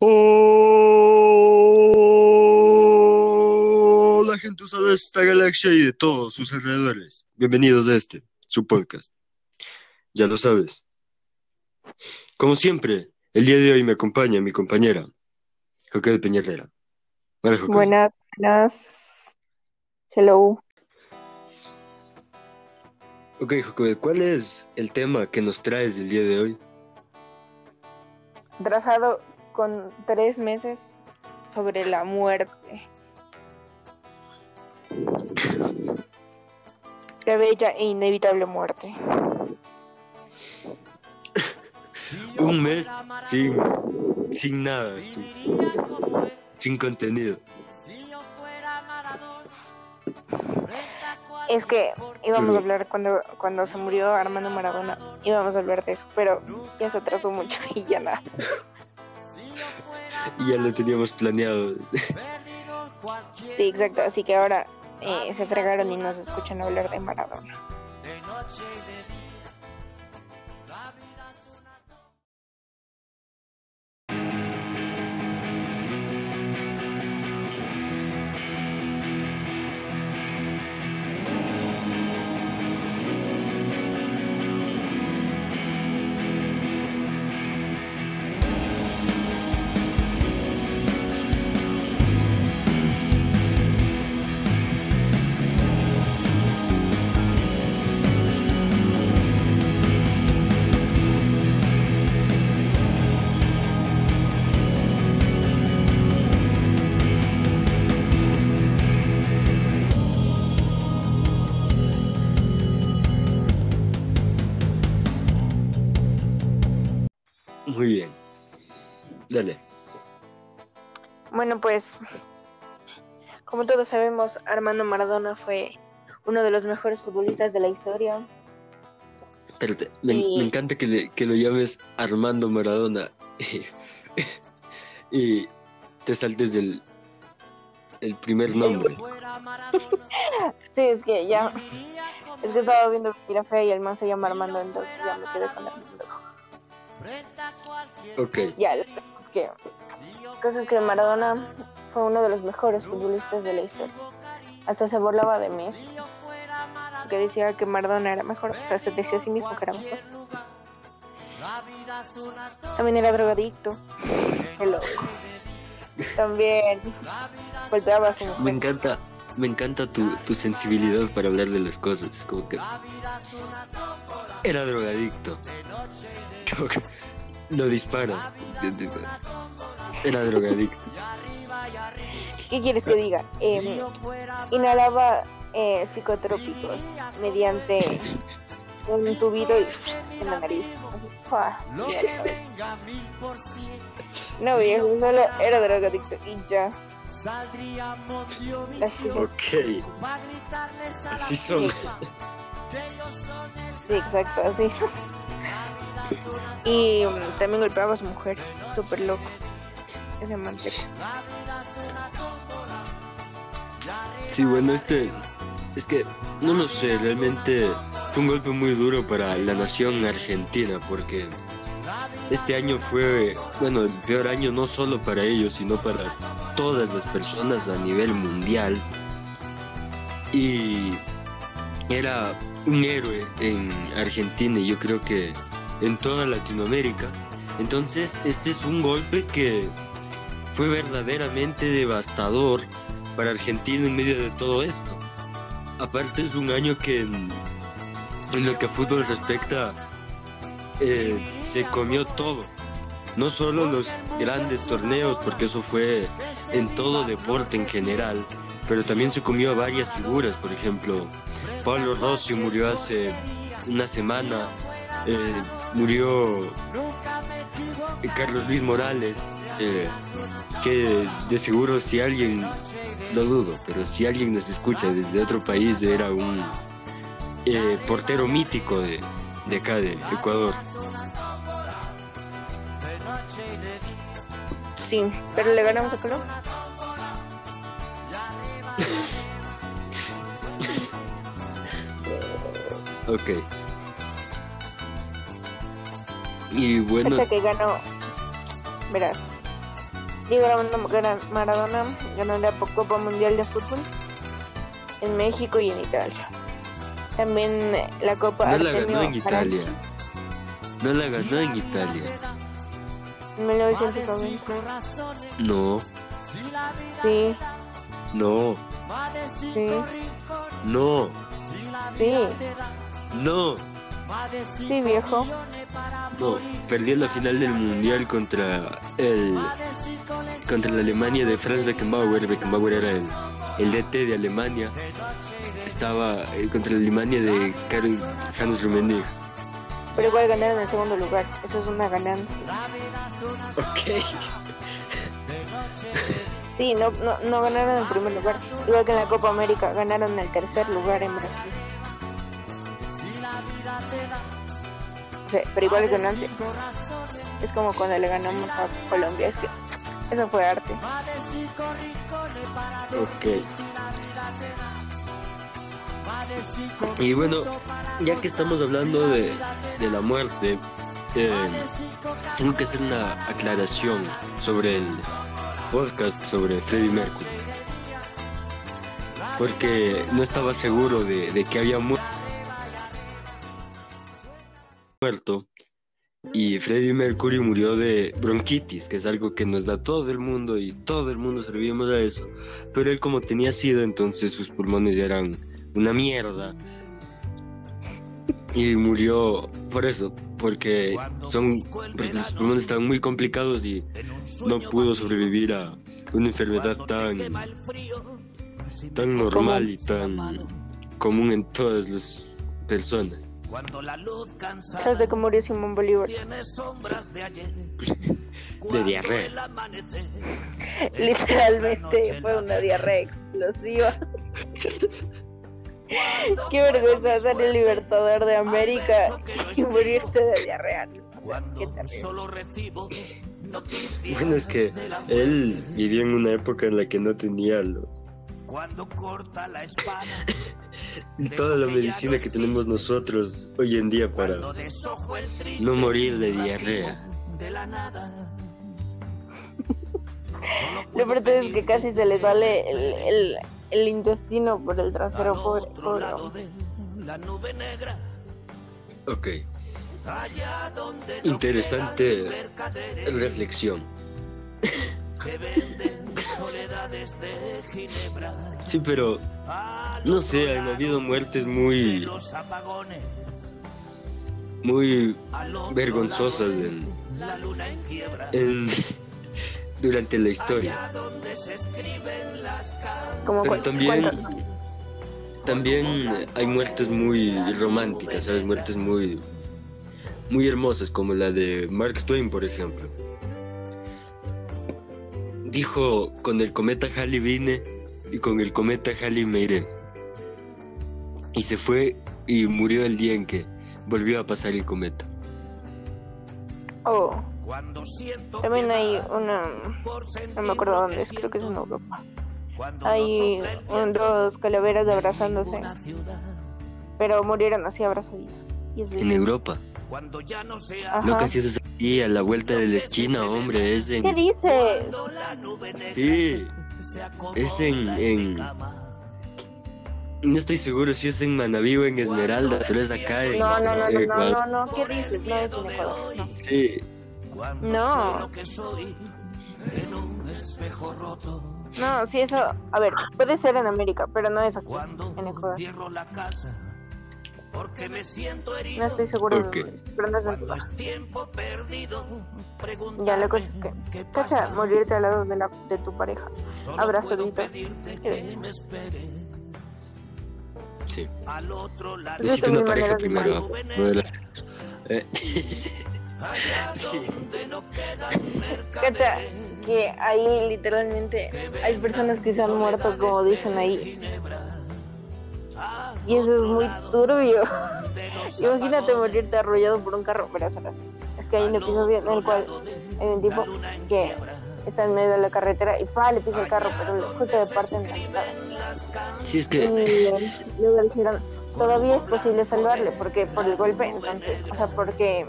Hola gente usada de esta galaxia y de todos sus alrededores. Bienvenidos a este, su podcast. Ya lo sabes. Como siempre, el día de hoy me acompaña mi compañera, Joque de Peñarrera. Hola, Joque. Buenas, buenas. Hello. Ok, Joque, ¿cuál es el tema que nos traes el día de hoy? Trazado con tres meses sobre la muerte. Qué bella e inevitable muerte. Un mes sin, sin nada, sin, contenido. Es que íbamos a hablar cuando, cuando se murió Armando Maradona, íbamos a hablar de eso, pero ya se atrasó mucho y ya nada. Y ya lo teníamos planeado. Sí, exacto, así que ahora eh, se fregaron y nos escuchan hablar de Maradona. Bueno, pues, como todos sabemos, Armando Maradona fue uno de los mejores futbolistas de la historia. Espérate, me, Y- me encanta que, le- que lo llames Armando Maradona y te saltes del el primer nombre. Sí, es que ya, es que estaba viendo Mira Fea y el man se llama Armando, entonces ya me quedé con Armando. Ok, Ya, que, la cosa es que Maradona fue uno de los mejores futbolistas de la historia. Hasta se burlaba de Messi, que decía que Maradona era mejor, o sea, se decía a sí mismo que era mejor. También era drogadicto. Hello. También golpeaba me encanta, me encanta tu, tu sensibilidad para hablar de las cosas. Como que era drogadicto. Como que lo disparas. Era drogadicto. ¿Qué quieres que diga? Eh, inhalaba eh, psicotrópicos mediante un tubito y- en la nariz. Así, ¡fua! Mierda. No, viejo, solo era drogadicto y ya. Ok, así son. Sí, exacto, así. Y mm, también golpeaba a su mujer, súper loco. Ese manteca. Sí, bueno, este. Es que no lo sé, realmente fue un golpe muy duro para la nación argentina, porque este año fue, bueno, el peor año no solo para ellos, sino para todas las personas a nivel mundial. Y era un héroe en Argentina y yo creo que en toda Latinoamérica. Entonces, este es un golpe que fue verdaderamente devastador para Argentina en medio de todo esto. Aparte es un año que en, lo que a fútbol respecta eh, se comió todo. No solo los grandes torneos, porque eso fue en todo deporte en general, pero también se comió a varias figuras. Por ejemplo, Pablo Rossi murió hace una semana, eh, murió Carlos Luis Morales, eh, que de seguro si alguien, lo dudo, pero si alguien nos escucha desde otro país era un eh, portero mítico de, de acá, de Ecuador. Sí, pero le ganamos a Colombia. Ok. Y bueno, Hasta que ganó. Verás. Diego Maradona ganó la Copa Mundial de Fútbol en México y en Italia. También la Copa No la ganó en Italia. No la ganó en Italia. En 1990. No. Sí. No. Sí. No. Sí. No. Sí, viejo. No, perdió la final del mundial contra el contra la Alemania de Franz Beckenbauer. Beckenbauer era el, el DT de Alemania. Estaba eh, contra la Alemania de Karl Hans Rummenigge. Pero igual ganaron en el segundo lugar. Eso es una ganancia. Ok. Sí, no, no, no ganaron en primer lugar. Igual que en la Copa América, ganaron en el tercer lugar en Brasil. Pero igual es ganancia. Es como cuando le ganamos a Colombia. Es que eso fue arte. Ok. Y bueno, ya que estamos hablando de, de la muerte, eh, tengo que hacer una aclaración sobre el podcast sobre Freddie Mercury. Porque no estaba seguro de, de que había mu- muerto. Y Freddie Mercury murió de bronquitis, que es algo que nos da todo el mundo y todo el mundo servimos a eso. Pero él como tenía sida, entonces sus pulmones ya eran una mierda. Y murió por eso, porque son porque los pulmones estaban muy complicados y no pudo sobrevivir a una enfermedad tan tan normal y tan común en todas las personas. ¿Sabes de cómo murió Simón Bolívar? De diarrea. Literalmente fue una diarrea explosiva. Qué vergüenza ser el libertador de América y morirte de diarrea. Qué terrible. Bueno, es que él vivió en una época en la que no tenía los y toda la medicina que tenemos nosotros hoy en día para no morir de diarrea. Lo peor es que casi se le sale el, el, el intestino por el trasero, pobre. Ok. Interesante reflexión. Sí, pero no sé, han habido muertes muy muy vergonzosas en, en- durante la historia. Como Pero también también hay muertes muy románticas, ¿sabes? Muertes muy muy hermosas como la de Mark Twain, por ejemplo. Dijo, con el cometa Halley vine y con el cometa Halley me iré. Y se fue y murió el día en que volvió a pasar el cometa. Oh, también hay una. No me acuerdo dónde es, creo que es en Europa. Hay un- dos calaveras abrazándose, pero murieron así abrazaditos. En. Europa. Ajá. No casi eso es aquí a la vuelta de la esquina, hombre. Es ¿Qué en. dices? Sí. Es en, en. No estoy seguro si es en Manaví o en Esmeralda, pero es acá en. No, no, no, no, no, no, ¿qué dices? No es en Ecuador. No. Sí. No. No, sí, eso. A ver, puede ser en América, pero no es aquí, en Ecuador. No estoy seguro Ok. de dónde es, pero no es en Ecuador. Ya, la cosa es que. Cacha, morirte al lado de, la, de tu pareja, abrazaditos. Bello. Sí. Pues Necesito esta es una pareja primero. no de las- Eh, sí. Cacha, que ahí literalmente hay personas que se han muerto, como dicen ahí. Y eso es muy turbio. Imagínate morirte arrollado por un carro, pero eso no es. Que hay un episodio en el cual hay un tipo que está en medio de la carretera y pa, le pisa el carro, pero justo de parte en la mitad. Sí, es Y que. eh, luego dijeron, todavía es posible salvarle, porque por el golpe, entonces, o sea, porque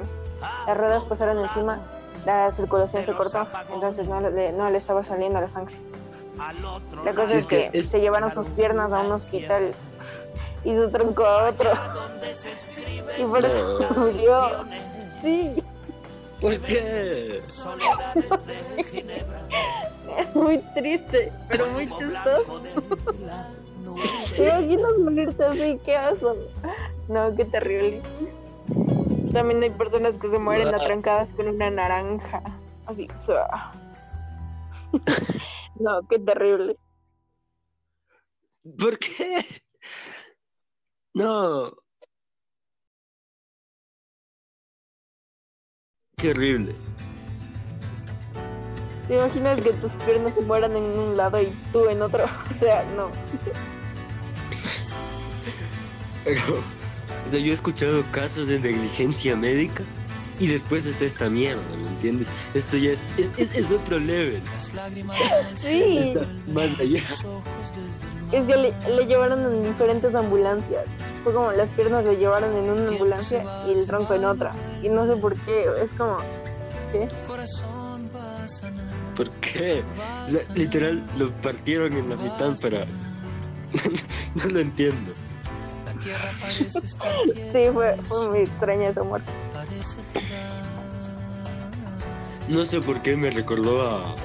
las ruedas pasaron encima la circulación se cortó, entonces no le, no le estaba saliendo la sangre. La cosa es, que, se llevaron sus piernas a un hospital y su tronco a otro. Y por eso murió. Sí. ¿Por qué? es muy triste, pero muy chistoso. ¿Te imaginas morirte así? ¿Qué haces? No, qué terrible. También hay personas que se mueren atrancadas con una naranja. Así, no, qué terrible. ¿Por qué? No. Qué horrible. ¿Te imaginas que tus piernas se mueran en un lado y tú en otro? O sea, no. Pero, o sea, yo he escuchado casos de negligencia médica y después está esta mierda, ¿me entiendes? Esto ya es, es, es, otro level. Sí. Está más allá. Es que le, le, llevaron en diferentes ambulancias. Fue como las piernas le llevaron en una ambulancia y el tronco en otra. Y no sé por qué, es como... ¿Qué? ¿Por qué? O sea, literal lo partieron en la mitad para... no lo entiendo. sí, fue, fue muy extraña esa muerte. No sé por qué me recordó a,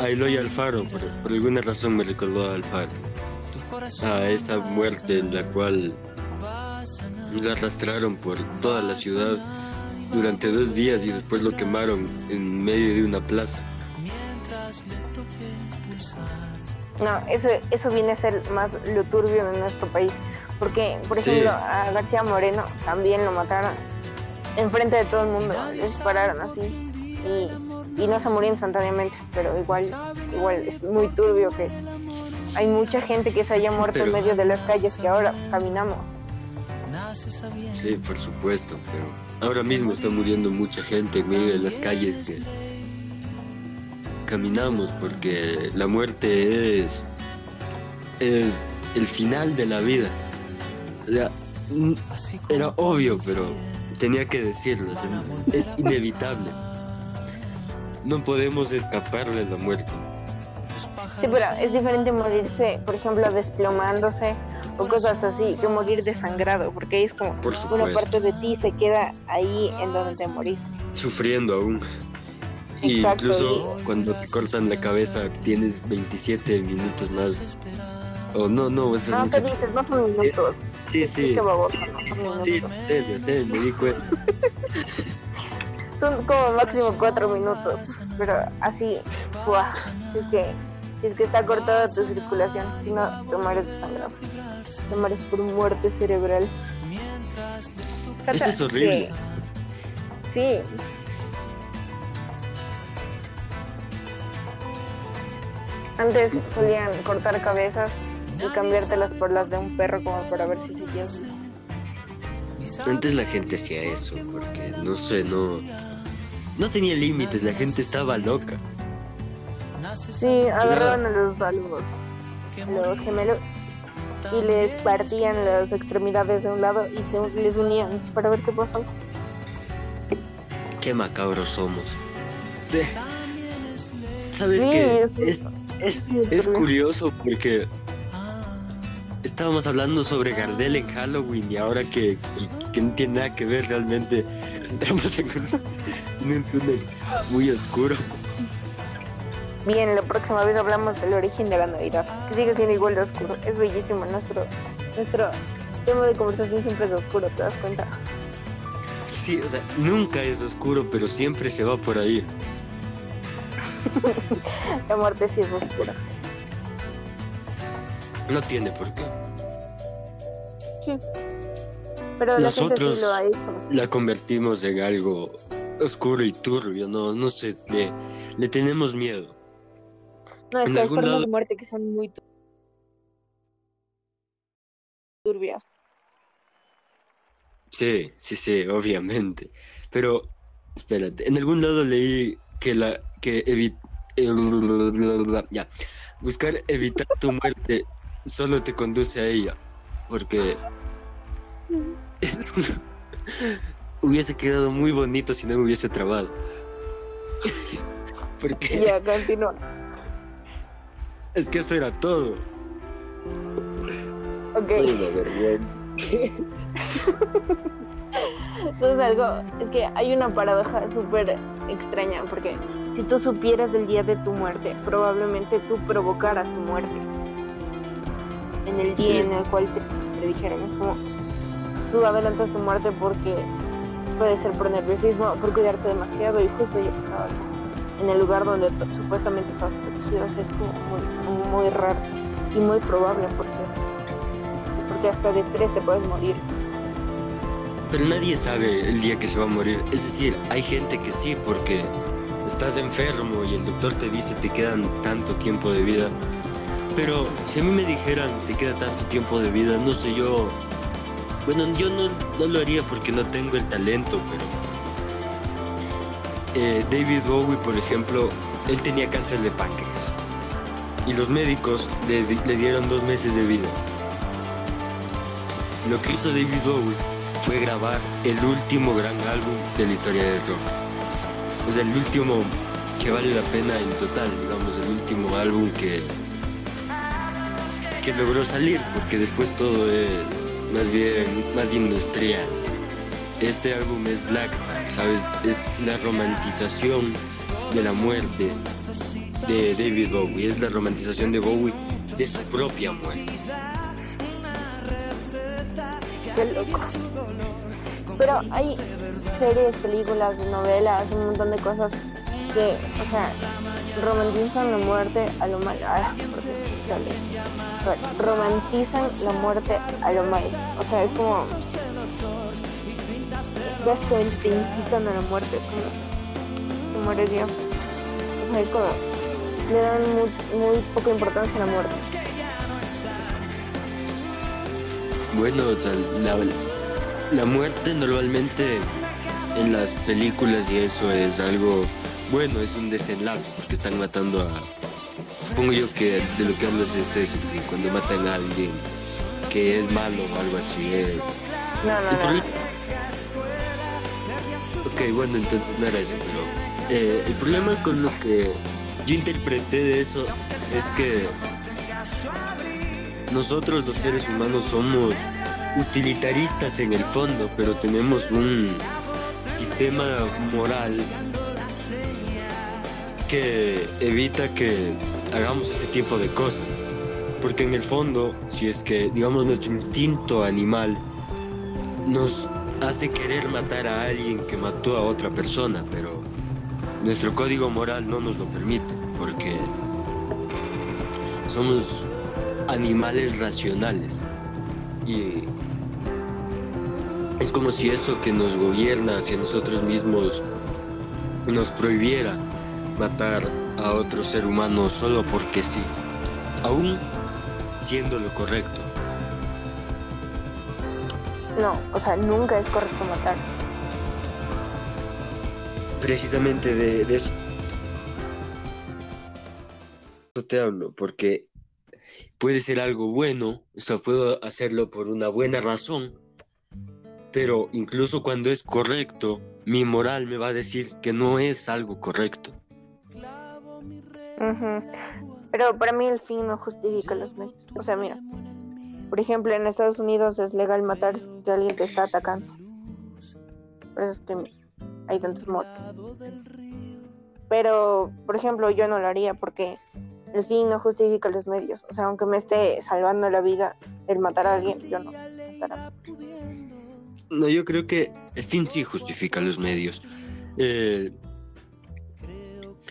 a Eloy Alfaro, por, por alguna razón me recordó a Alfaro. A esa muerte en la cual la arrastraron por toda la ciudad durante dos días y después lo quemaron en medio de una plaza. No, eso, eso viene a ser más lo turbio de nuestro país. Porque, por ejemplo, a García Moreno también lo mataron enfrente de todo el mundo. Les dispararon así. Y, y, no se murió instantáneamente, pero igual, igual es muy turbio que hay mucha gente que se haya muerto en medio de las calles que ahora caminamos. Sí, por supuesto, pero ahora mismo está muriendo mucha gente en medio de las calles que caminamos porque la muerte es es el final de la vida. era obvio, pero tenía que decirlo, es inevitable. No podemos escapar de la muerte. Sí, pero es diferente morirse, por ejemplo, desplomándose o cosas así, que morir desangrado, porque es como una parte de ti se queda ahí en donde te moriste. Sufriendo aún. Y incluso cuando te cortan la cabeza tienes 27 minutos más. O no, no, eso No, te dices, no son minutos. Sí, sí. Sí, sí, sí, me di cuenta. son como máximo 4 minutos, pero así, si es que si es que está cortada tu circulación, si no te mueres de sangre, te mueres por muerte cerebral. Eso es horrible. Sí. Antes solían cortar cabezas y cambiártelas por las de un perro como para ver si seguías. Antes la gente hacía eso porque no sé, no no tenía límites, la gente estaba loca. Sí, agarraban a los, a los, gemelos y les partían las extremidades de un lado y se les unían para ver qué pasaba. Qué macabros somos. ¿Sabes qué? Es, es, es curioso porque estábamos hablando sobre Gardel en Halloween y ahora que, que, no tiene nada que ver realmente, entramos en un, túnel muy oscuro. Bien, la próxima vez hablamos del origen de la Navidad, que sigue siendo igual de oscuro. Es bellísimo, nuestro, nuestro tema de conversación siempre es oscuro, ¿te das cuenta? Sí, o sea, nunca es oscuro, pero siempre se va por ahí. la muerte sí es oscura. No tiene por qué. Sí. Pero nosotros la, gente la convertimos en algo oscuro y turbio, no, no sé, le, le tenemos miedo. No, es que hay formas de muerte que son muy turbias. Sí, sí, sí, obviamente. Pero, espérate, en algún lado leí que la que evit ya buscar evitar tu muerte solo te conduce a ella, porque hubiese quedado muy bonito si no me hubiese trabado. Porque... Ya, continúa. Es que eso era todo. Ok. Soy una vergüenza. Entonces algo, es que hay una paradoja súper extraña, porque si tú supieras del día de tu muerte, probablemente tú provocaras tu muerte. En el día Sí. en el cual te, te dijeron, es como, tú adelantas tu muerte porque puede ser por nerviosismo por cuidarte demasiado y justo ya pasaba. En el lugar donde supuestamente estabas protegido, o sea, es como muy, muy raro y muy probable, por cierto. Porque hasta de estrés te puedes morir. Pero nadie sabe el día que se va a morir. Es decir, hay gente que sí, porque estás enfermo y el doctor te dice te quedan tanto tiempo de vida. Pero si a mí me dijeran te queda tanto tiempo de vida, no sé yo. Bueno, yo no, no lo haría porque no tengo el talento, pero. Eh, David Bowie, por ejemplo, él tenía cáncer de páncreas. Y los médicos le, di- le dieron dos meses de vida. Lo que hizo David Bowie fue grabar el último gran álbum de la historia del rock. Sea, el último que vale la pena en total, digamos, el último álbum que, que logró salir, porque después todo es más bien más industrial. Este álbum es Blackstar, ¿sabes? Es la romantización de la muerte de David Bowie, es la romantización de Bowie de su propia muerte. Qué loco. Pero hay series, películas, novelas, un montón de cosas que, o sea, romantizan la muerte a lo mal. Ah, Romantizan la muerte a lo mal. O sea, es como. Básicamente te incitan a la muerte. Es como. Te mueres ya. O sea, es como. Le dan muy, muy poca importancia a la muerte. Bueno, o sea, la, la muerte normalmente en las películas y eso es algo bueno, es un desenlace porque están matando a... Supongo yo que de lo que hablas es eso, que cuando matan a alguien que es malo o algo así es... No, no, El no. Ok, bueno, entonces no era eso, pero eh, el problema con lo que yo interpreté de eso es que nosotros los seres humanos somos utilitaristas en el fondo, pero tenemos un sistema moral que evita que hagamos ese tipo de cosas. Porque en el fondo, si es que, digamos, nuestro instinto animal nos hace querer matar a alguien que mató a otra persona, pero nuestro código moral no nos lo permite, porque somos animales racionales. Y es como si eso que nos gobierna hacia nosotros mismos nos prohibiera matar a otro ser humano solo porque sí, aún siendo lo correcto. No, o sea, nunca es correcto matar. Precisamente de, de eso te hablo, porque puede ser algo bueno, o sea, puedo hacerlo por una buena razón, pero incluso cuando es correcto, mi moral me va a decir que no es algo correcto. Pero para mí el fin no justifica los medios. O sea, mira, por ejemplo, en Estados Unidos es legal matar si alguien te está atacando. Por eso es que hay tantos muertos. Pero, por ejemplo, yo no lo haría porque el fin no justifica los medios. O sea, aunque me esté salvando la vida el matar a alguien, yo no. No, yo creo que el fin sí justifica los medios. Eh,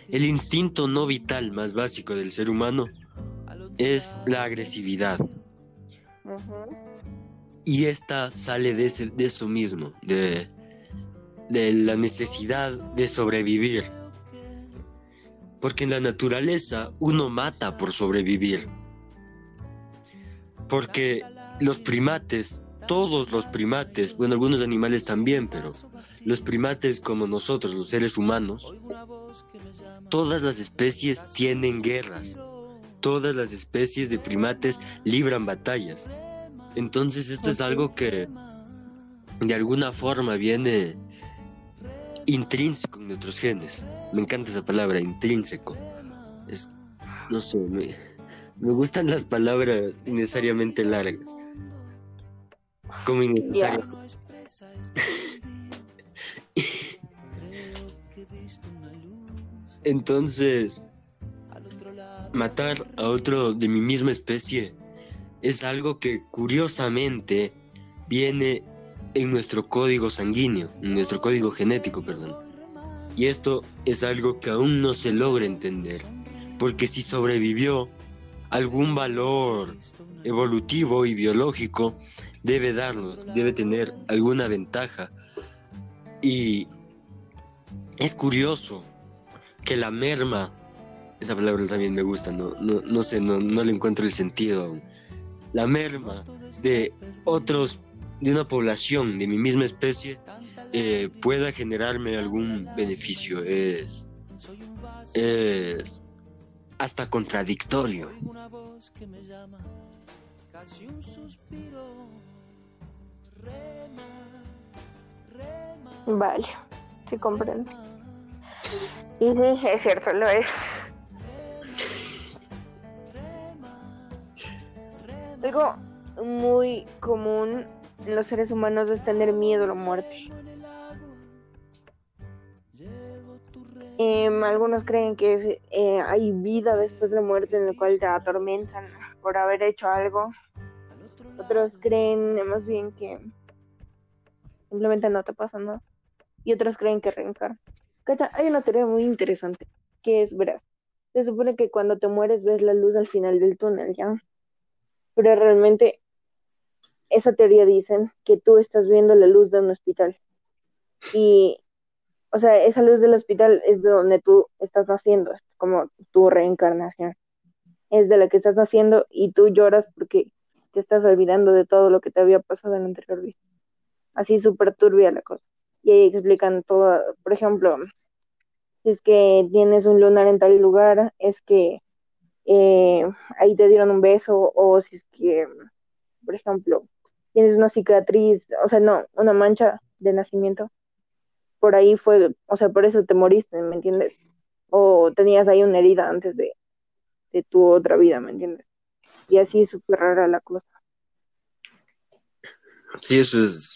el instinto no vital más básico del ser humano es la agresividad. Y esta sale de eso mismo, de, de la necesidad de sobrevivir. Porque en la naturaleza uno mata por sobrevivir. Porque los primates, todos los primates, bueno, algunos animales también, pero los primates como nosotros, los seres humanos, todas las especies tienen guerras. Todas las especies de primates libran batallas. Entonces esto es algo que de alguna forma viene intrínseco en nuestros genes. Me encanta esa palabra, intrínseco. Es, no sé, me, me gustan las palabras innecesariamente largas. Como innecesario. Entonces, matar a otro de mi misma especie es algo que curiosamente viene en nuestro código sanguíneo, en nuestro código genético, perdón. Y esto es algo que aún no se logra entender, porque si sobrevivió, algún valor evolutivo y biológico debe darnos, debe tener alguna ventaja. Y es curioso que la merma, esa palabra también me gusta, no, no, sé, no, no le encuentro el sentido aún. La merma de otros de una población de mi misma especie eh, pueda generarme algún beneficio. Es, es hasta contradictorio. Vale, sí comprendo. Y sí, es cierto, lo es. Algo muy común los seres humanos es tener miedo a la muerte. Em, algunos creen que eh, hay vida después de la muerte en la cual te atormentan por haber hecho algo. Otros creen más bien que simplemente no te pasa nada. Y otros creen que reencarnan. Hay una teoría muy interesante que es, verás, se supone que cuando te mueres ves la luz al final del túnel, ¿ya? Pero realmente esa teoría dicen que tú estás viendo la luz de un hospital. Y, o sea, esa luz del hospital es de donde tú estás naciendo, como tu reencarnación. Es de la que estás naciendo y tú lloras porque te estás olvidando de todo lo que te había pasado en la anterior vida. Así súper turbia la cosa. Y ahí explican todo, por ejemplo, si es que tienes un lunar en tal lugar, es que eh, ahí te dieron un beso, o si es que, por ejemplo, tienes una cicatriz, o sea, no, una mancha de nacimiento, por ahí fue, o sea, por eso te moriste, ¿me entiendes? O tenías ahí una herida antes de, de tu otra vida, ¿me entiendes? Y así es súper rara la cosa. Sí, eso es...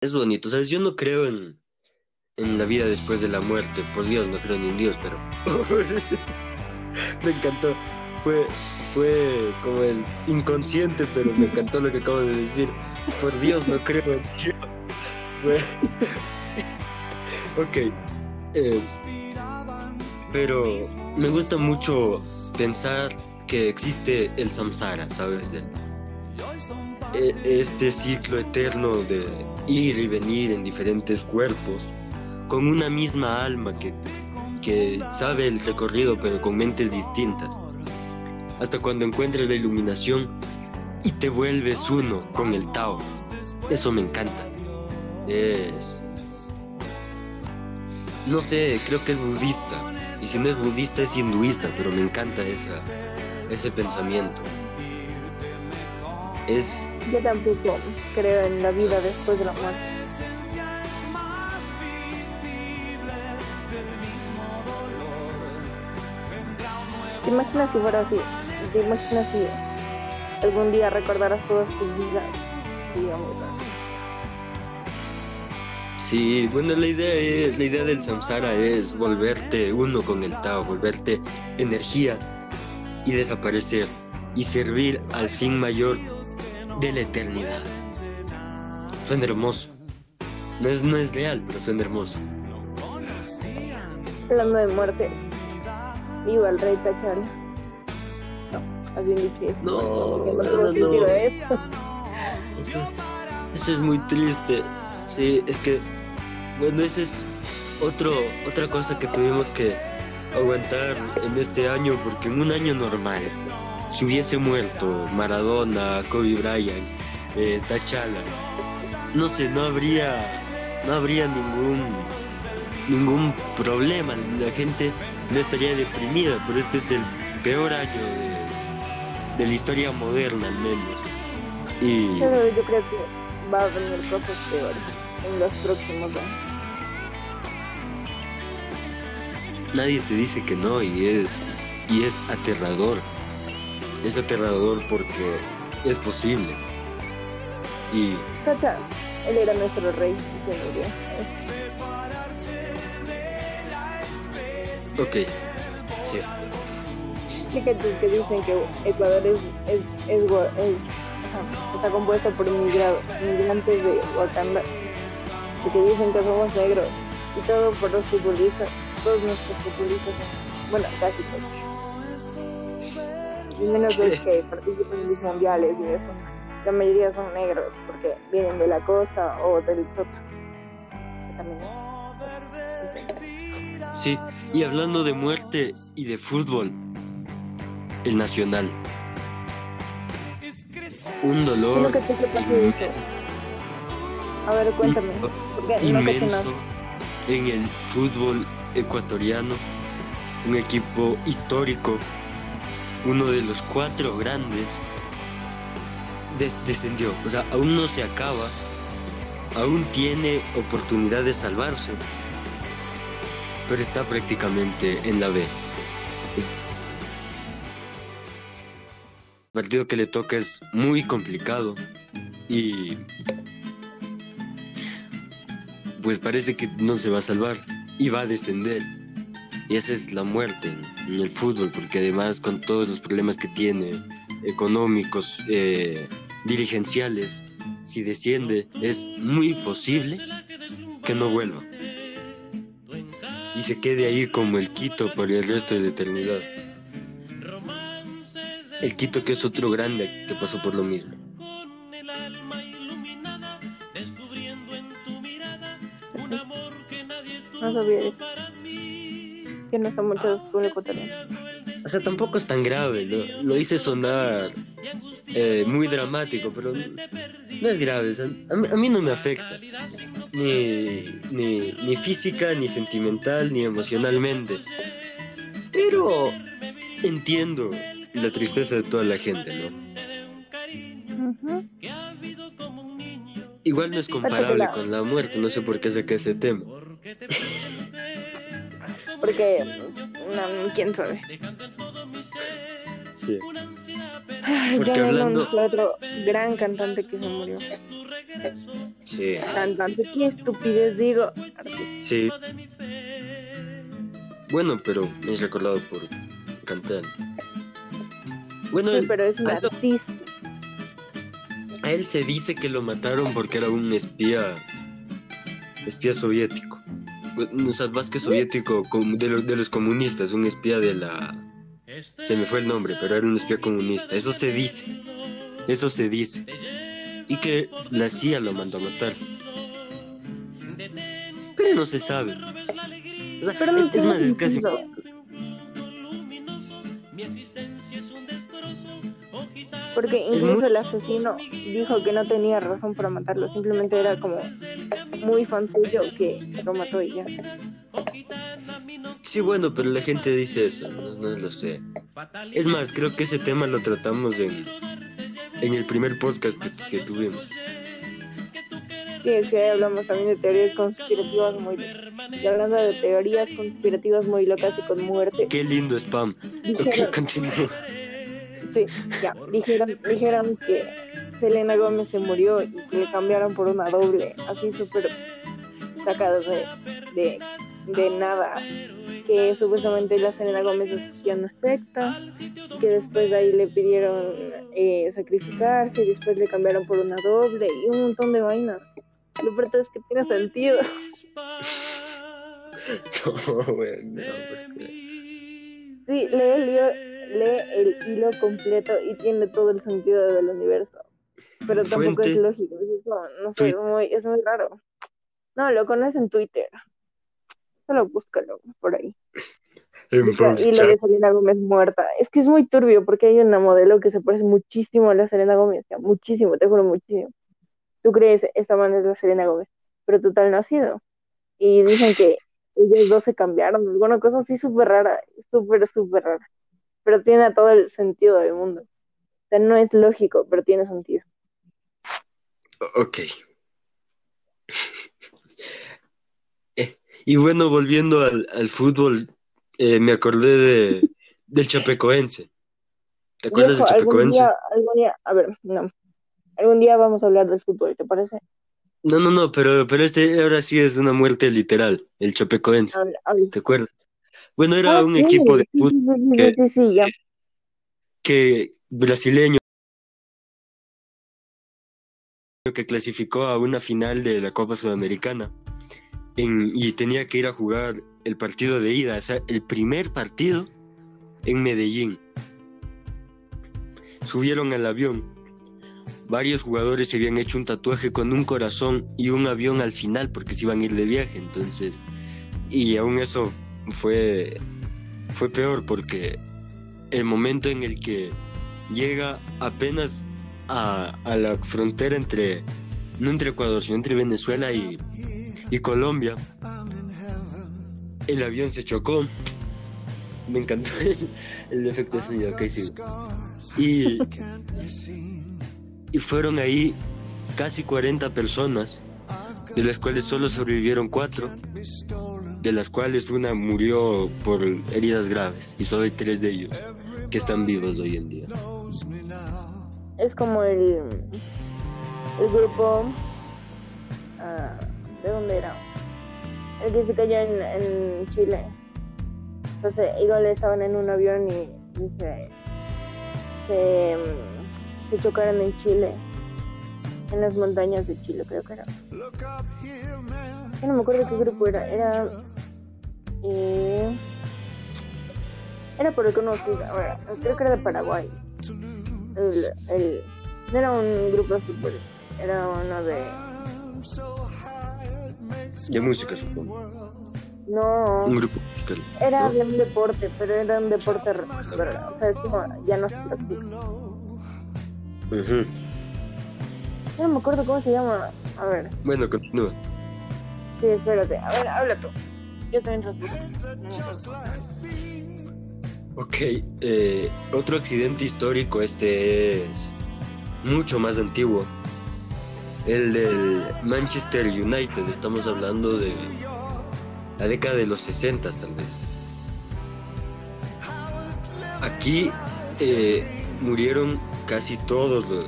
Es bonito, sea, yo no creo en, en la vida después de la muerte, por Dios, no creo ni en Dios, pero... Me encantó. Fue, fue como el inconsciente, pero me encantó lo que acabo de decir. Por Dios, no creo en Dios. ok. Eh, pero me gusta mucho pensar que existe el samsara, ¿sabes? E, este ciclo eterno de ir y venir en diferentes cuerpos, con una misma alma que, que sabe el recorrido, pero con mentes distintas hasta cuando encuentres la iluminación y te vuelves uno con el Tao. Eso me encanta. Es... No sé, creo que es budista. Y si no es budista es hinduista, pero me encanta esa, ese pensamiento. Es... Yo tampoco creo en la vida después de la muerte. ¿Te imaginas si fuera así? ¿Te imaginas si algún día recordarás todas tus vidas? Sí, bueno, la idea es, la idea del samsara es volverte uno con el Tao, volverte energía y desaparecer y servir al fin mayor de la eternidad. Suena hermoso. No es, no es real, pero suena hermoso. Hablando de muerte, viva el rey Tachal. No, no, no, no. Eso. eso es muy triste. Sí, es que, bueno, esa es otro, otra cosa que tuvimos que aguantar en este año, porque en un año normal, si hubiese muerto Maradona, Kobe Bryant, eh, Tachala, no sé, no habría, no habría ningún, ningún problema. La gente no estaría deprimida, pero este es el peor año de de la historia moderna al menos. Y... yo creo que va a venir cosas peores en los próximos años. Nadie te dice que no y es y es aterrador. Es aterrador porque es posible. Y Cacha, él era nuestro rey y se murió. Ok, sí. Fíjate que dicen que Ecuador es, es, es, es- está compuesto por inmigra- inmigrantes de Wakanda, porque dicen que somos negros, y todo por los futbolistas, todos nuestros futbolistas, son- bueno, casi todos. Y menos los que participan en los mundiales y eso. La mayoría son negros, porque vienen de la costa o del que también es- Sí, y hablando de muerte y de fútbol, el Nacional. Un dolor. A ver, cuéntame. Inmenso en el fútbol ecuatoriano, un equipo histórico, uno de los cuatro grandes, des- descendió. O sea, aún no se acaba, aún tiene oportunidad de salvarse, pero está prácticamente en la B. El partido que le toca es muy complicado y pues parece que no se va a salvar y va a descender. Y esa es la muerte en, el fútbol, porque además con todos los problemas que tiene, económicos, eh, dirigenciales, si desciende es muy posible que no vuelva. Y se quede ahí como el Quito por el resto de la eternidad. El Quito que es otro grande que pasó por lo mismo. No sabía. Que no son muchos fútbol ecuatoriano. O sea, tampoco es tan grave, lo, lo hice sonar eh, muy dramático, pero no es grave, o sea, a, a mí no me afecta, ni, ni, ni física, ni sentimental, ni emocionalmente. Pero entiendo la tristeza de toda la gente, ¿no? Igual no es comparable con la muerte, no sé por qué saqué ese tema. Porque, no, quién sabe. Sí. Ay, Porque ya hablando- otro gran cantante que se murió. Sí, Cantante, qué estupidez digo. Artista. sí. Bueno, pero es recordado por cantante. Bueno, Sí, pero es un artista. A él se dice que lo mataron porque era un espía, espía soviético. O sea, más que soviético, de los, de los comunistas, un espía de la... Se me fue el nombre, pero era un espía comunista. Eso se dice. Eso se dice. Y que la CIA lo mandó a matar. Pero no se sabe. O sea, Pero no es, más, es casi... Porque incluso muy- el asesino dijo que no tenía razón para matarlo, simplemente era como muy fan suyo que lo mató y ya. Sí, bueno, pero la gente dice eso, no, no lo sé. Es más, creo que ese tema lo tratamos en, en el primer podcast que, que tuvimos. Sí, es que hablamos también de teorías conspirativas muy... Y hablando de teorías conspirativas muy locas y con muerte, Qué lindo spam. Ok, dijeron, continúa. sí, ya, dijeron, dijeron que Selena Gómez se murió y que le cambiaron por una doble, así súper sacados de, de, de nada. Que supuestamente la Selena Gómez escogía una secta, que después de ahí le pidieron eh, sacrificarse, y después le cambiaron por una doble y un montón de vainas. Lo peor es que tiene sentido. No, güey, no, porque- Sí, lee el, hilo, lee el hilo completo y tiene todo el sentido del universo. Pero tampoco Fuente. es lógico. Es, no, no sé, muy, es muy raro. No, lo conoces en Twitter. Solo búscalo por ahí. Busca hilo de. Selena Gómez muerta. Es que es muy turbio porque hay una modelo que se parece muchísimo a la Selena Gómez. Muchísimo, te juro, muchísimo. Tú crees, esta man es la Selena Gómez, pero total no ha sido. Y dicen que ellos dos se cambiaron, alguna cosa así súper rara, súper, súper rara. Pero tiene todo el sentido del mundo. O sea, no es lógico, pero tiene sentido. Ok. Y bueno, volviendo al, al fútbol, eh, me acordé de, del Chapecoense. ¿Te acuerdas Viejo, del algún Chapecoense? día, algún día, a ver, no. Algún día vamos a hablar del fútbol, ¿te parece? No, no, no, pero, pero este ahora sí es una muerte literal, el Chapecoense. Habla, habla. ¿Te acuerdas? Bueno, era Ah, un sí, equipo de fútbol sí, que- sí, sí, sí, ya. que brasileño que clasificó a una final de la Copa Sudamericana y tenía que ir a jugar el partido de ida, o sea, el primer partido en Medellín. Subieron al avión. Varios jugadores se habían hecho un tatuaje con un corazón y un avión al final porque se iban a ir de viaje, entonces y aún eso fue fue peor porque el momento en el que llega apenas a, a la frontera entre, no entre Ecuador, sino entre Venezuela y, y Colombia, el avión se chocó. Me encantó el, efecto de sonido, ok, sí. Y, y fueron ahí casi 40 personas, de las cuales solo sobrevivieron cuatro, de las cuales una murió por heridas graves, y solo hay tres de ellos que están vivos hoy en día. Es como el, el grupo. ah, ¿De dónde era? El que se cayó en, Chile. Entonces, igual estaban en un avión y, se, se, mm, chocaron en Chile. En las montañas de Chile, creo que era. Yo no me acuerdo qué grupo era. Era. eh, era por el conocido. Ahora, creo que era de Paraguay. El- no era un grupo de fútbol, era uno de. De música, supongo. No, Un grupo musical. era ¿no? de un deporte, pero era un deporte. O sea, es como ya no se practica. Yo no me acuerdo cómo se llama. A ver, Bueno, continúa. sí, espérate. A ver, habla tú. Yo también transmito. No. Ok, eh, otro accidente histórico, este es mucho más antiguo. El del Manchester United, estamos hablando de la década de los 60 tal vez. Aquí eh, murieron casi todos los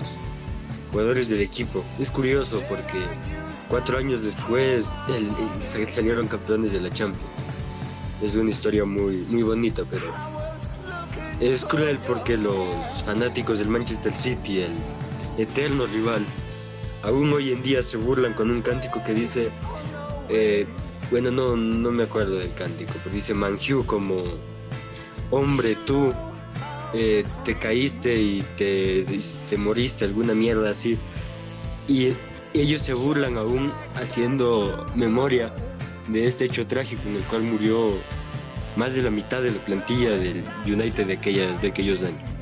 jugadores del equipo. Es curioso porque cuatro años después sal- salieron campeones de la Champions. Es una historia muy, muy bonita, pero es cruel porque los fanáticos del Manchester City, el eterno rival, aún hoy en día se burlan con un cántico que dice, eh, bueno, no, no me acuerdo del cántico, pero dice Manju como, hombre, tú eh, te caíste y te, te moriste, alguna mierda así. Y ellos se burlan aún haciendo memoria de este hecho trágico en el cual murió más de la mitad de la plantilla del United de, aquellas, de aquellos años.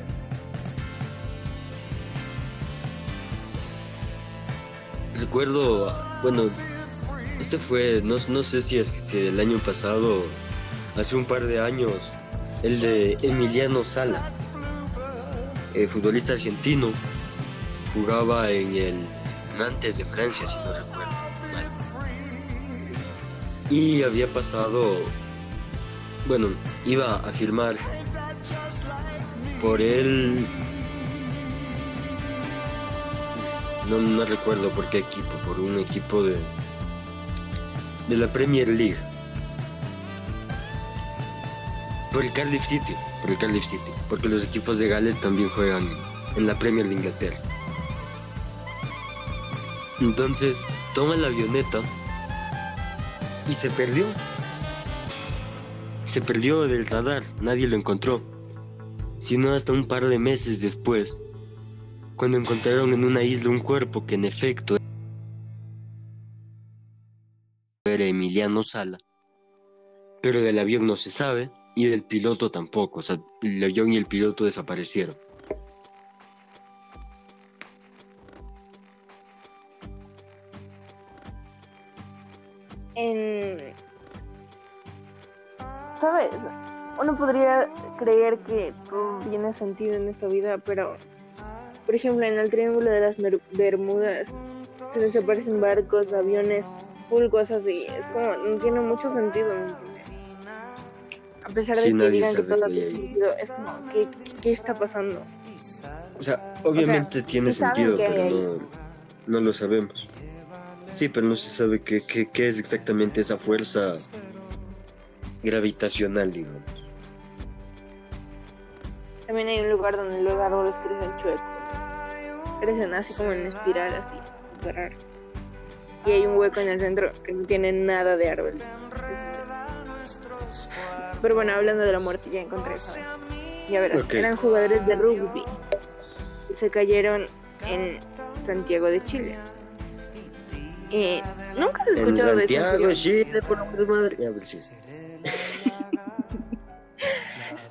Recuerdo, bueno, este fue, no, no sé si es el año pasado, hace un par de años, el de Emiliano Sala, eh, futbolista argentino, jugaba en el Nantes de Francia, si no recuerdo. Y había pasado, bueno, iba a firmar por él, no, no recuerdo por qué equipo, por un equipo de, de la Premier League. Por el Cardiff City, por el Cardiff City, porque los equipos de Gales también juegan en la Premier de Inglaterra. Entonces toma la avioneta y se perdió. Se perdió del radar, nadie lo encontró. Sino hasta un par de meses después, cuando encontraron en una isla un cuerpo que en efecto era Emiliano Sala. Pero del avión no se sabe y del piloto tampoco. O sea, el avión y el piloto desaparecieron. En... ¿Sabes? Uno podría creer que todo tiene sentido en esta vida, pero, por ejemplo, en el Triángulo de las Bermudas se desaparecen barcos, aviones, full cosas y es como, no tiene mucho sentido. A pesar de que digan que todo tiene sentido, es como, ¿qué, ¿qué, está pasando? O sea, obviamente tiene sentido, pero no, no, lo sabemos. Sí, pero no se sabe qué, qué, qué es exactamente esa fuerza gravitacional, digamos. También hay un lugar donde los árboles crecen chuecos. Crecen así como en espiral, así, raro. Y hay un hueco en el centro que no tiene nada de árbol. Pero bueno, hablando de la muerte, ya encontré eso. Ya verás, eran jugadores de rugby. Se cayeron en Santiago de Chile. Eh, Nunca he escuchado de Santiago, Chile, por madre. Ya, pues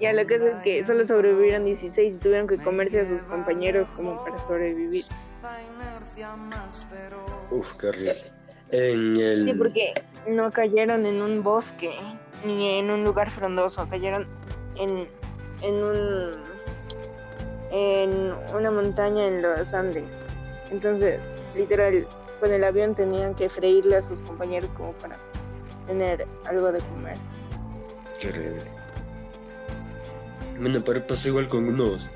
ya lo que es que solo sobrevivieron 16 y tuvieron que comerse a sus compañeros como para sobrevivir. Uf, qué horrible. En el... Sí, porque no cayeron en un bosque ni en un lugar frondoso, cayeron en, en un en una montaña en los Andes. Entonces, literal, con el avión tenían que freírle a sus compañeros como para tener algo de comer. Qué horrible. Bueno, pero pasó igual con unos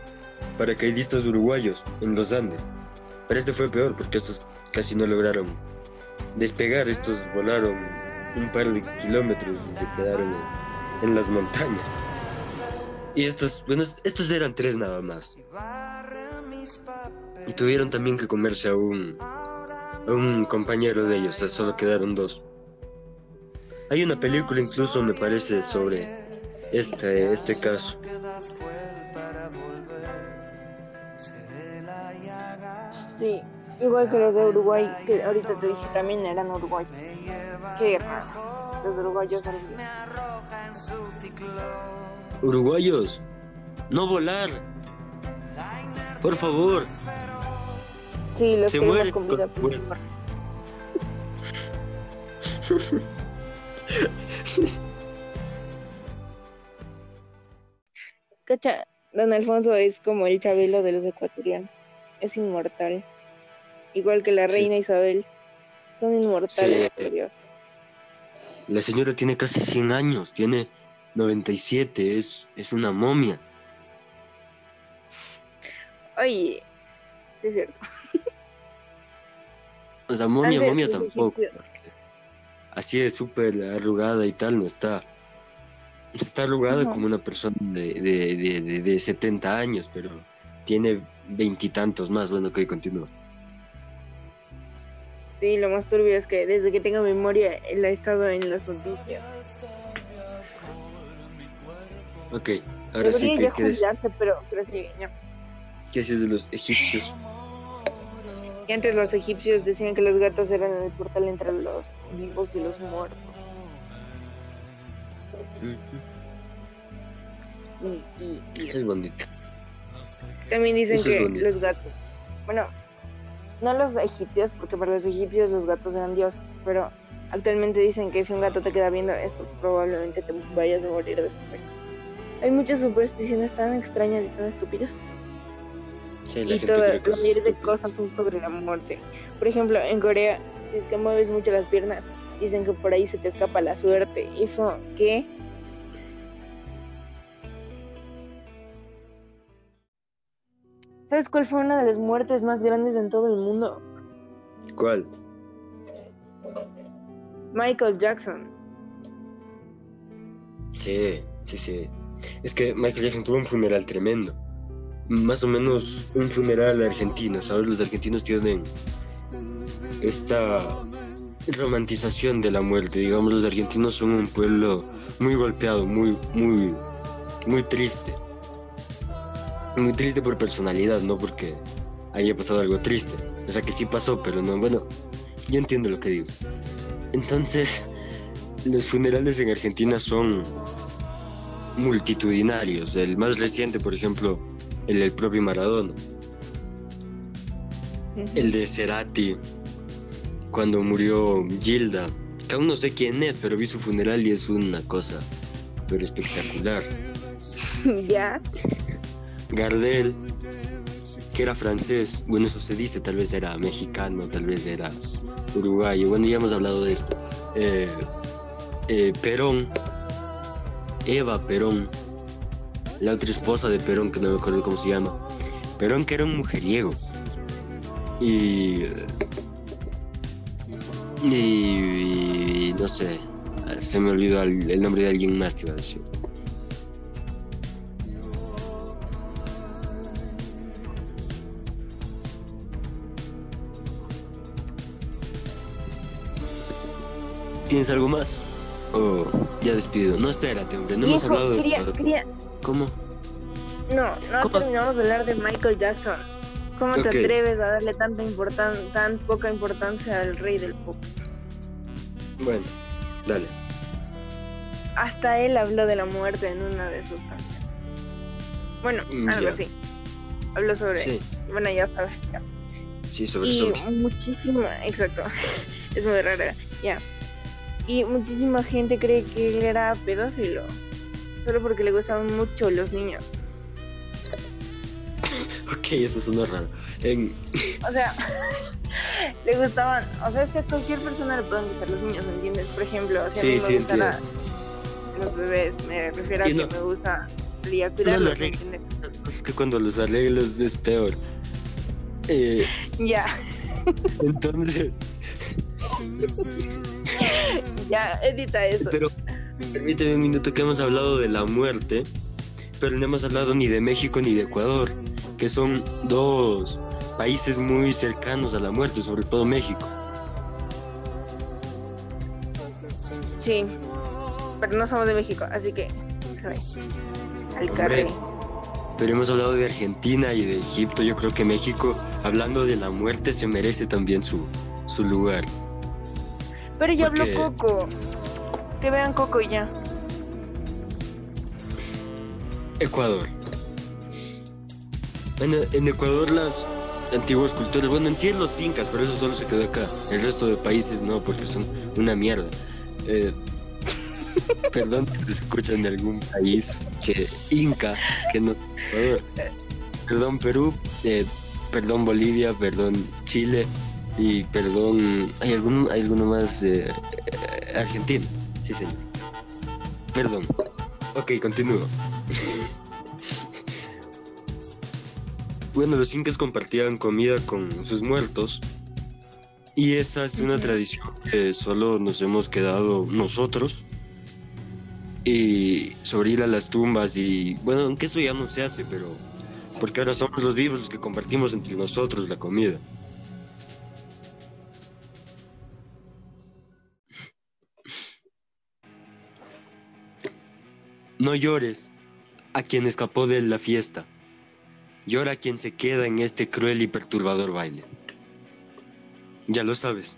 paracaidistas uruguayos en los Andes. Pero este fue peor porque estos casi no lograron despegar. Estos volaron un par de kilómetros y se quedaron en, las montañas. Y estos, bueno, estos eran tres nada más. Y tuvieron también que comerse a un, a un compañero de ellos, solo quedaron dos. Hay una película incluso, me parece, sobre este, este caso. Sí, igual que los de Uruguay, que ahorita te dije también eran Uruguay. Qué raro. Los uruguayos Uruguayos, no volar. Por favor. Sí, los Se que muere comida Cacha, don Alfonso es como el chabelo de los ecuatorianos es inmortal. Igual que la reina Isabel. Son inmortales. La señora tiene casi 100 años, tiene 97, es, es una momia. Oye, es cierto. O sea, momia, momia tampoco. Así es súper arrugada y tal, no está. Está arrugada como una persona de, de, de, de 70 años, pero tiene veintitantos más. Bueno, que continúa. Sí, lo más turbio es que desde que tengo memoria él ha estado en las noticias. Ok, ahora sí que pero, pero sí, ¿Qué haces de los egipcios? Y antes los egipcios decían que los gatos eran el portal entre los vivos y los muertos. es bonito. También dicen que los gatos, bueno, no los egipcios, porque para los egipcios los gatos eran dios, pero actualmente dicen que si un gato te queda viendo, esto probablemente te vayas a morir después. Hay muchas supersticiones tan extrañas y tan estúpidas. Sí, la y toda la mayoría de cosas son sobre la muerte. Por ejemplo, en Corea, si es que mueves mucho las piernas, dicen que por ahí se te escapa la suerte. ¿Eso qué? ¿Sabes cuál fue una de las muertes más grandes en todo el mundo? ¿Cuál? Michael Jackson. Sí, sí, sí. Es que Michael Jackson tuvo un funeral tremendo. Más o menos un funeral argentino, ¿sabes? Los argentinos tienen esta romantización de la muerte. Digamos, los argentinos son un pueblo muy golpeado, muy, muy, muy triste muy triste por personalidad, no porque haya pasado algo triste. O sea que sí pasó, pero no, bueno, yo entiendo lo que digo. Entonces, los funerales en Argentina son multitudinarios. El más reciente, por ejemplo, el del propio Maradona. El de Cerati, cuando murió Gilda. Que aún no sé quién es, pero vi su funeral y es una cosa, pero espectacular. Ya. Gardel, que era francés. Bueno, eso se dice, tal vez era mexicano, tal vez era uruguayo. Bueno, ya hemos hablado de esto. Eh, eh, Perón, Eva Perón, la otra esposa de Perón, que no me acuerdo cómo se llama. Perón, que era un mujeriego. Y. Y, no sé, se me olvidó el, nombre de alguien más que iba a decir. ¿Tienes algo más? Oh, ya despido. No, espérate, hombre, no hemos hablado de... ¿Cómo? No, no terminamos de hablar de Michael Jackson. ¿Cómo te atreves a darle tanta importancia, tan poca importancia al rey del pop? Bueno, dale. Hasta él habló de la muerte en una de sus canciones. Bueno, mm, algo así. Habló sobre. Sí. Bueno, ya sabes, ya. Sí, sobre y muchísima, exacto. es muy rara, ya. Y muchísima gente cree que él era pedófilo. Solo porque le gustaban mucho los niños. ok, eso suena raro. En... o sea, le gustaban. O sea, es que a cualquier persona le pueden gustar los niños, ¿me entiendes? Por ejemplo, o sea, sí, a mí me sí, gustan a los bebés. Me refiero a que me gusta y a cuidarlos, ¿me entiendes? Es que cuando los arreglas es peor. Eh, ya. Entonces. ya, edita eso. Pero permíteme un minuto que hemos hablado de la muerte, pero no hemos hablado ni de México ni de Ecuador, que son dos países muy cercanos a la muerte, sobre todo México. Sí, pero no somos de México, así que al Pero hemos hablado de Argentina y de Egipto. Yo creo que México, hablando de la muerte, se merece también su, su lugar. Pero ya habló Coco. Que vean Coco y ya. Ecuador. En, en Ecuador las antiguas culturas, bueno, en sí los incas, pero eso solo se quedó acá. El resto de países no, porque son una mierda. Eh, perdón que escuchan de algún país que inca, que no. Perdón Perú, eh, perdón Bolivia, perdón Chile, y perdón, ¿hay algún, hay alguno más? Eh, Argentina. Sí, señor. Perdón. Ok, continúo. bueno, los incas compartían comida con sus muertos. Y esa es una tradición que solo nos hemos quedado nosotros. Y sobre ir a las tumbas y... Bueno, aunque eso ya no se hace, pero... Porque ahora somos los vivos los que compartimos entre nosotros la comida. No llores a quien escapó de la fiesta. Llora a quien se queda en este cruel y perturbador baile. Ya lo sabes.